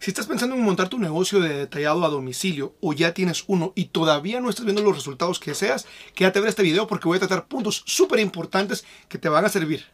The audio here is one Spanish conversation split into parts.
Si estás pensando en montar tu negocio de detallado a domicilio o ya tienes uno y todavía no estás viendo los resultados que deseas, quédate a ver este video porque voy a tratar puntos súper importantes que te van a servir.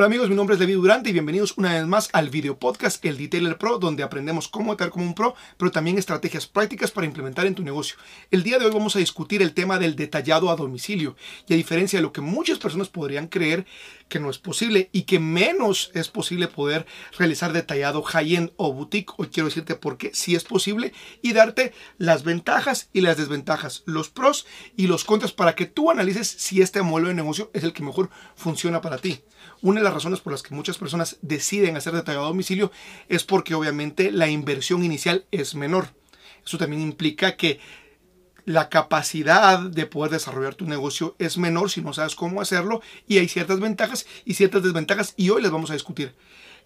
Hola amigos, mi nombre es David Durante y bienvenidos una vez más al video podcast El Detailer Pro, donde aprendemos cómo estar como un pro, pero también estrategias prácticas para implementar en tu negocio. El día de hoy vamos a discutir el tema del detallado a domicilio y a diferencia de lo que muchas personas podrían creer que no es posible y que menos es posible poder realizar detallado high-end o boutique, hoy quiero decirte por qué sí es posible y darte las ventajas y las desventajas, los pros y los contras para que tú analices si este modelo de negocio es el que mejor funciona para ti. Una razones por las que muchas personas deciden hacer detallado a domicilio es porque obviamente la inversión inicial es menor. Eso también implica que la capacidad de poder desarrollar tu negocio es menor si no sabes cómo hacerlo y hay ciertas ventajas y ciertas desventajas y hoy les vamos a discutir.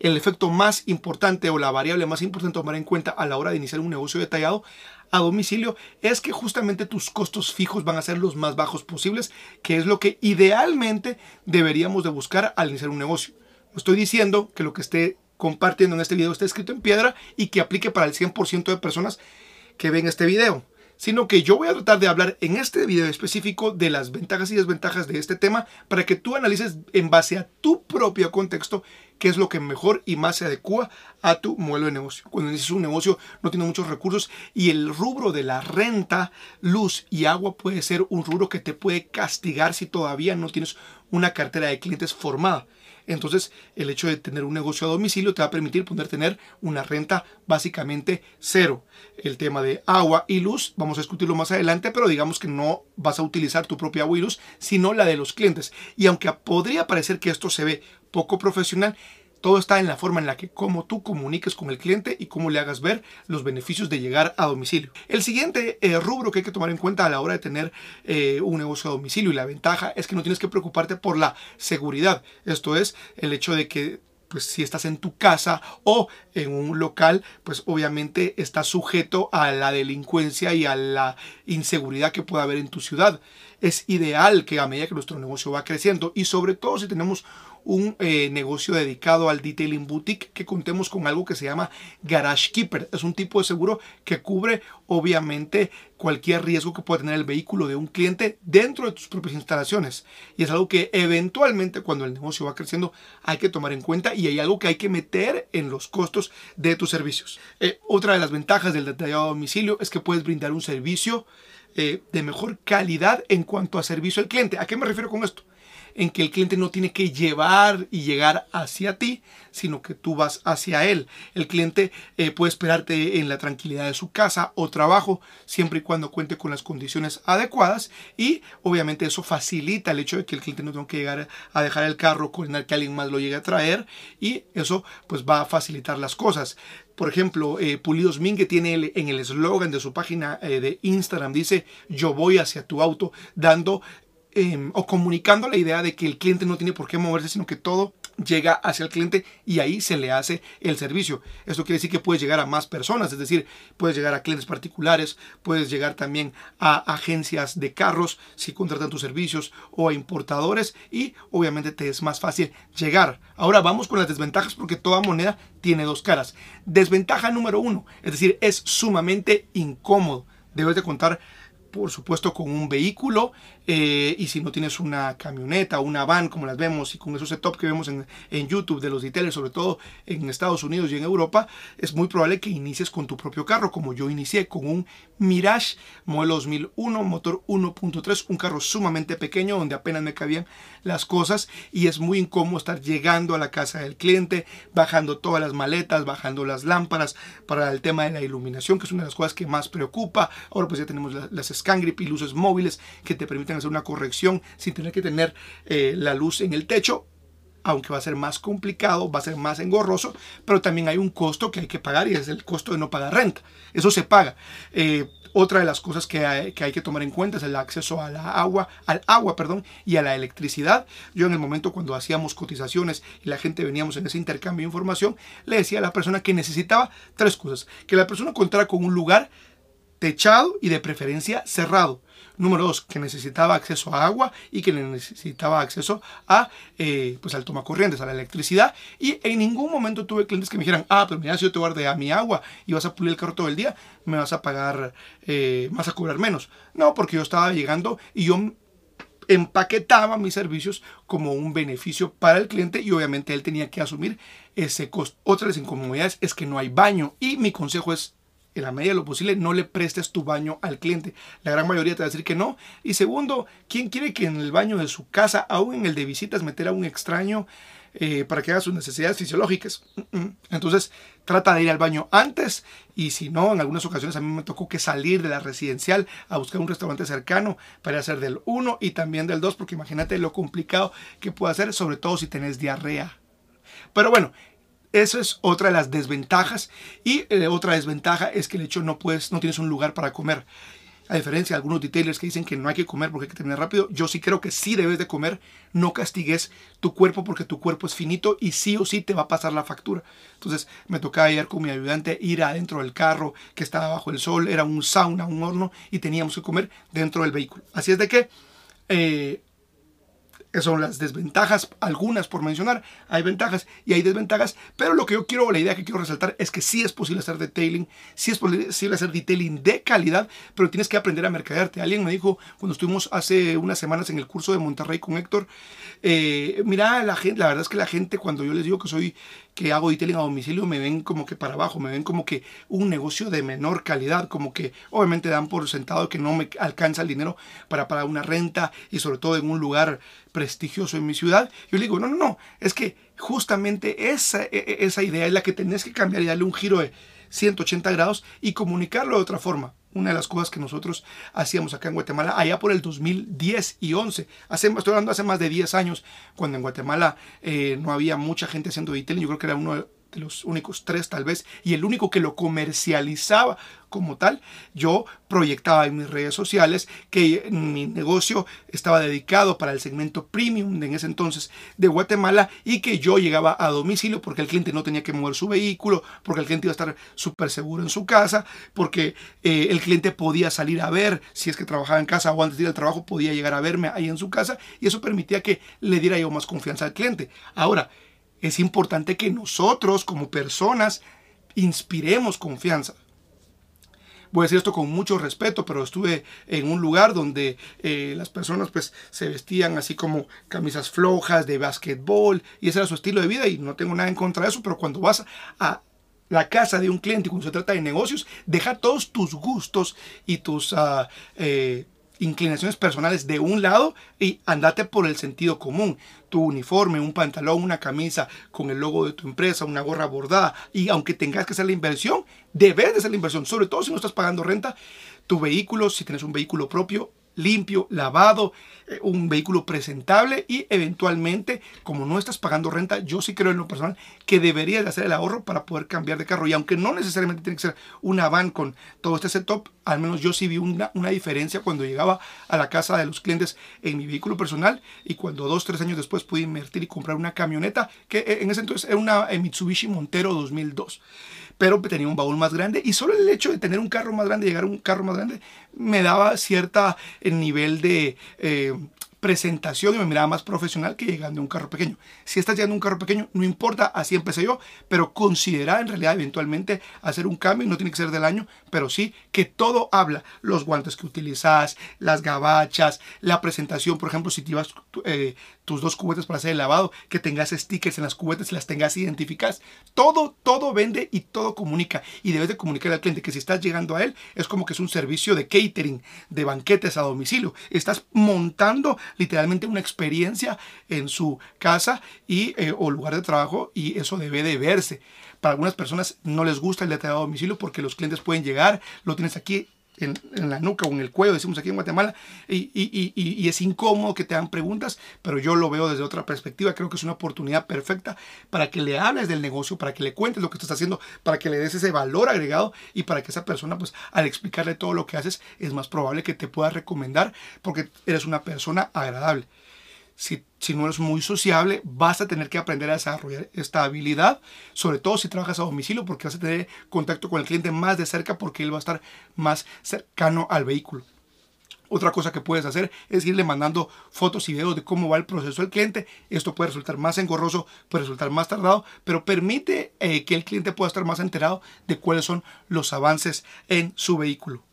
El efecto más importante o la variable más importante a tomar en cuenta a la hora de iniciar un negocio detallado a domicilio es que justamente tus costos fijos van a ser los más bajos posibles, que es lo que idealmente deberíamos de buscar al iniciar un negocio. No estoy diciendo que lo que esté compartiendo en este video esté escrito en piedra y que aplique para el 100% de personas que ven este video sino que yo voy a tratar de hablar en este video específico de las ventajas y desventajas de este tema para que tú analices en base a tu propio contexto qué es lo que mejor y más se adecua a tu modelo de negocio. Cuando dices un negocio no tiene muchos recursos y el rubro de la renta, luz y agua puede ser un rubro que te puede castigar si todavía no tienes una cartera de clientes formada. Entonces, el hecho de tener un negocio a domicilio te va a permitir poder tener una renta básicamente cero. El tema de agua y luz, vamos a discutirlo más adelante, pero digamos que no vas a utilizar tu propia agua y luz, sino la de los clientes. Y aunque podría parecer que esto se ve poco profesional, todo está en la forma en la que cómo tú comuniques con el cliente y cómo le hagas ver los beneficios de llegar a domicilio. El siguiente eh, rubro que hay que tomar en cuenta a la hora de tener eh, un negocio a domicilio y la ventaja es que no tienes que preocuparte por la seguridad. Esto es el hecho de que pues si estás en tu casa o en un local, pues obviamente estás sujeto a la delincuencia y a la inseguridad que pueda haber en tu ciudad. Es ideal que a medida que nuestro negocio va creciendo y sobre todo si tenemos un eh, negocio dedicado al detailing boutique que contemos con algo que se llama Garage Keeper. Es un tipo de seguro que cubre obviamente cualquier riesgo que pueda tener el vehículo de un cliente dentro de tus propias instalaciones. Y es algo que eventualmente cuando el negocio va creciendo hay que tomar en cuenta y hay algo que hay que meter en los costos de tus servicios. Eh, otra de las ventajas del detallado a domicilio es que puedes brindar un servicio eh, de mejor calidad en cuanto a servicio al cliente. ¿A qué me refiero con esto? En que el cliente no tiene que llevar y llegar hacia ti, sino que tú vas hacia él. El cliente eh, puede esperarte en la tranquilidad de su casa o trabajo, siempre y cuando cuente con las condiciones adecuadas y obviamente eso facilita el hecho de que el cliente no tenga que llegar a dejar el carro, coordinar que alguien más lo llegue a traer y eso pues va a facilitar las cosas. Por ejemplo, eh, Pulidos Mingue tiene en el eslogan de su página eh, de Instagram, dice, yo voy hacia tu auto, dando Em, o comunicando la idea de que el cliente no tiene por qué moverse, sino que todo llega hacia el cliente y ahí se le hace el servicio. Esto quiere decir que puedes llegar a más personas, es decir, puedes llegar a clientes particulares, puedes llegar también a agencias de carros si contratan tus servicios o a importadores y obviamente te es más fácil llegar. Ahora vamos con las desventajas porque toda moneda tiene dos caras. Desventaja número uno, es decir, es sumamente incómodo. Debes de contar por supuesto con un vehículo eh, y si no tienes una camioneta una van como las vemos y con esos setup que vemos en, en YouTube de los details, sobre todo en Estados Unidos y en Europa, es muy probable que inicies con tu propio carro, como yo inicié con un Mirage modelo 2001, motor 1.3, un carro sumamente pequeño donde apenas me cabían las cosas y es muy incómodo estar llegando a la casa del cliente, bajando todas las maletas, bajando las lámparas para el tema de la iluminación, que es una de las cosas que más preocupa. Ahora pues ya tenemos las, las scan grip y luces móviles que te permiten hacer una corrección sin tener que tener eh, la luz en el techo aunque va a ser más complicado, va a ser más engorroso, pero también hay un costo que hay que pagar y es el costo de no pagar renta. Eso se paga. Eh, otra de las cosas que hay, que hay, que tomar en cuenta es el acceso a la agua, al agua, perdón, y a la electricidad. Yo en el momento cuando hacíamos cotizaciones y la gente veníamos en ese intercambio de información, le decía a la persona que necesitaba tres cosas. Que la persona contara con un lugar techado y de preferencia cerrado Número dos, que necesitaba acceso a agua y que necesitaba acceso a, eh, pues al a la electricidad. Y en ningún momento tuve clientes que me dijeran, ah, pero mira, si yo te guardé a mi agua y vas a pulir el carro todo el día, me vas a pagar, eh, vas a cobrar menos. No, porque yo estaba llegando y yo empaquetaba mis servicios como un beneficio para el cliente y obviamente él tenía que asumir ese costo. Otra de las incomodidades es que no hay baño y mi consejo es en la medida de lo posible no le prestes tu baño al cliente. La gran mayoría te va a decir que no. Y segundo, ¿quién quiere que en el baño de su casa, aún en el de visitas, meter a un extraño eh, para que haga sus necesidades fisiológicas? Entonces, trata de ir al baño antes y si no, en algunas ocasiones a mí me tocó que salir de la residencial a buscar un restaurante cercano para hacer del 1 y también del 2, porque imagínate lo complicado que puede hacer, sobre todo si tenés diarrea. Pero bueno, eso es otra de las desventajas. Y eh, otra desventaja es que el hecho no puedes, no tienes un lugar para comer. A diferencia de algunos detailers que dicen que no hay que comer porque hay que terminar rápido, yo sí creo que sí debes de comer. No castigues tu cuerpo porque tu cuerpo es finito y sí o sí te va a pasar la factura. Entonces me tocaba ir con mi ayudante, ir adentro del carro que estaba bajo el sol, era un sauna, un horno y teníamos que comer dentro del vehículo. Así es de que eh, son las desventajas, algunas por mencionar, hay ventajas y hay desventajas, pero lo que yo quiero, la idea que quiero resaltar es que sí es posible hacer detailing, sí es posible hacer detailing de calidad, pero tienes que aprender a mercadearte. Alguien me dijo cuando estuvimos hace unas semanas en el curso de Monterrey con Héctor, eh, mira, la gente, la verdad es que la gente cuando yo les digo que soy que hago detailing a domicilio me ven como que para abajo, me ven como que un negocio de menor calidad, como que obviamente dan por sentado que no me alcanza el dinero para pagar una renta y sobre todo en un lugar prestigioso en mi ciudad. Yo le digo, no, no, no, es que justamente esa, e, e, esa idea es la que tenés que cambiar y darle un giro de 180 grados y comunicarlo de otra forma. Una de las cosas que nosotros hacíamos acá en Guatemala, allá por el 2010 y 11, hace, estoy hablando hace más de 10 años, cuando en Guatemala eh, no había mucha gente haciendo detailing, yo creo que era uno los únicos tres tal vez, y el único que lo comercializaba como tal, yo proyectaba en mis redes sociales que mi negocio estaba dedicado para el segmento premium en ese entonces de Guatemala y que yo llegaba a domicilio porque el cliente no tenía que mover su vehículo, porque el cliente iba a estar súper seguro en su casa, porque eh, el cliente podía salir a ver si es que trabajaba en casa o antes de ir al trabajo podía llegar a verme ahí en su casa y eso permitía que le diera yo más confianza al cliente. Ahora, es importante que nosotros como personas inspiremos confianza. Voy a decir esto con mucho respeto, pero estuve en un lugar donde eh, las personas pues se vestían así como camisas flojas de básquetbol y ese era su estilo de vida y no tengo nada en contra de eso, pero cuando vas a la casa de un cliente y cuando se trata de negocios, deja todos tus gustos y tus uh, eh, inclinaciones personales de un lado y andate por el sentido común. Tu uniforme, un pantalón, una camisa con el logo de tu empresa, una gorra bordada. Y aunque tengas que hacer la inversión, debes de hacer la inversión. Sobre todo si no estás pagando renta, tu vehículo, si tienes un vehículo propio, limpio, lavado, eh, un vehículo presentable y eventualmente, como no estás pagando renta, yo sí creo en lo personal que deberías de hacer el ahorro para poder cambiar de carro. Y aunque no necesariamente tiene que ser una van con todo este setup, al menos yo sí vi una, una diferencia cuando llegaba a la casa de los clientes en mi vehículo personal y cuando dos, tres años después pude invertir y comprar una camioneta que eh, en ese entonces era una eh, Mitsubishi Montero 2002 pero tenía un baúl más grande y solo el hecho de tener un carro más grande, llegar a un carro más grande, me daba cierta nivel de eh, presentación y me miraba más profesional que llegando a un carro pequeño. Si estás llegando a un carro pequeño, no importa, así empecé yo, pero considera en realidad eventualmente hacer un cambio, no tiene que ser del año, pero sí que todo habla. Los guantes que utilizas, las gabachas, la presentación, por ejemplo, si te llevas eh, tus dos cubetas para hacer el lavado, que tengas stickers en las cubetas y las tengas identificadas. Todo, todo vende y todo comunica. Y debes de comunicar al cliente que si estás llegando a él, es como que es un servicio de catering, de banquetes a domicilio. Estás montando literalmente una experiencia en su casa y, eh, o lugar de trabajo y eso debe de verse. Para algunas personas no les gusta el detallado a domicilio porque los clientes pueden llegar, lo tienes aquí en, la nuca o en el cuello, decimos aquí en Guatemala, y, y, es incómodo que te hagan preguntas, pero yo lo veo desde otra perspectiva. Creo que es una oportunidad perfecta para que le hables del negocio, para que le cuentes lo que estás haciendo, para que le des ese valor agregado y para que esa persona, pues al explicarle todo lo que haces, es más probable que te pueda recomendar porque eres una persona agradable si, no eres muy sociable, vas a tener que aprender a desarrollar esta habilidad, sobre todo si trabajas a domicilio, porque vas a tener contacto con el cliente más de cerca porque él va a estar más cercano al vehículo. Otra cosa que puedes hacer es irle mandando fotos y videos de cómo va el proceso del cliente. Esto puede resultar más engorroso, puede resultar más tardado, pero permite eh, que el cliente pueda estar más enterado de cuáles son los avances en su vehículo.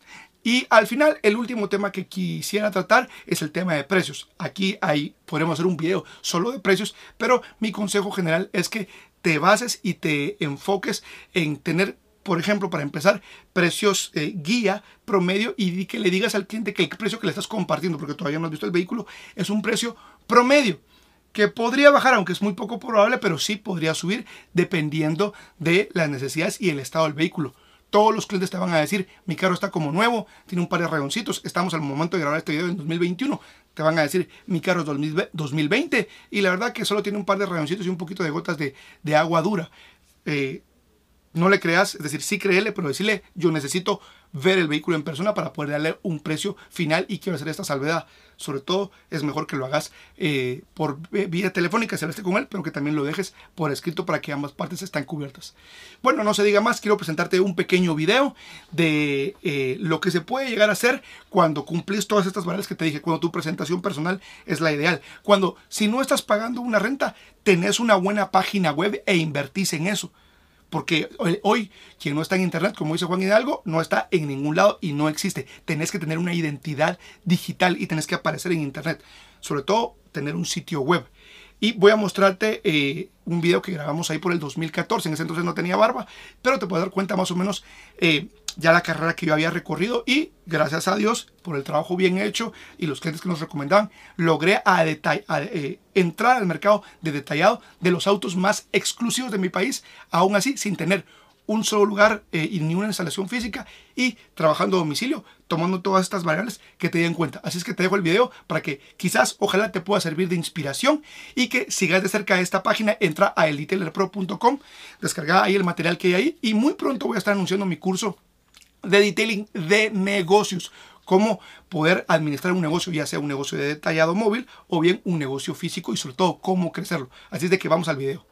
Y al final, el último tema que quisiera tratar es el tema de precios. Aquí hay, podemos hacer un video solo de precios, pero mi consejo general es que te bases y te enfoques en tener por ejemplo, para empezar, precios eh, guía promedio y que le digas al cliente que el precio que le estás compartiendo, porque todavía no has visto el vehículo, es un precio promedio que podría bajar, aunque es muy poco probable, pero sí podría subir dependiendo de las necesidades y el estado del vehículo. Todos los clientes te van a decir, mi carro está como nuevo, tiene un par de rayoncitos, estamos al momento de grabar este video en 2021, te van a decir, mi carro es 2020 y la verdad que solo tiene un par de rayoncitos y un poquito de gotas de, de agua dura. Eh, no le creas, es decir, sí créele, pero decirle, yo necesito ver el vehículo en persona para poder darle un precio final y quiero hacer esta salvedad. Sobre todo es mejor que lo hagas eh, por vía telefónica, si hablaste con él, pero que también lo dejes por escrito para que ambas partes estén cubiertas. Bueno, no se diga más, quiero presentarte un pequeño video de eh, lo que se puede llegar a hacer cuando cumplís todas estas variables que te dije, cuando tu presentación personal es la ideal. Cuando si no estás pagando una renta, tenés una buena página web e invertís en eso. Porque hoy quien no está en Internet, como dice Juan Hidalgo, no está en ningún lado y no existe. Tenés que tener una identidad digital y tenés que aparecer en Internet. Sobre todo tener un sitio web. Y voy a mostrarte eh, un video que grabamos ahí por el 2014. En ese entonces no tenía barba, pero te puedes dar cuenta más o menos eh, ya la carrera que yo había recorrido y gracias a Dios por el trabajo bien hecho y los clientes que nos recomendaban, logré a eh, entrar al mercado de detallado de los autos más exclusivos de mi país, aún así sin tener un solo lugar eh, y ni una instalación física y trabajando a domicilio, tomando todas estas variables que te den cuenta. Así es que te dejo el video para que quizás, ojalá te pueda servir de inspiración y que sigas de cerca esta página, entra a eldetailerpro.com, descarga ahí el material que hay ahí y muy pronto voy a estar anunciando mi curso de detailing de negocios. Cómo poder administrar un negocio, ya sea un negocio de detallado móvil o bien un negocio físico y sobre todo cómo crecerlo. Así es de que vamos al video.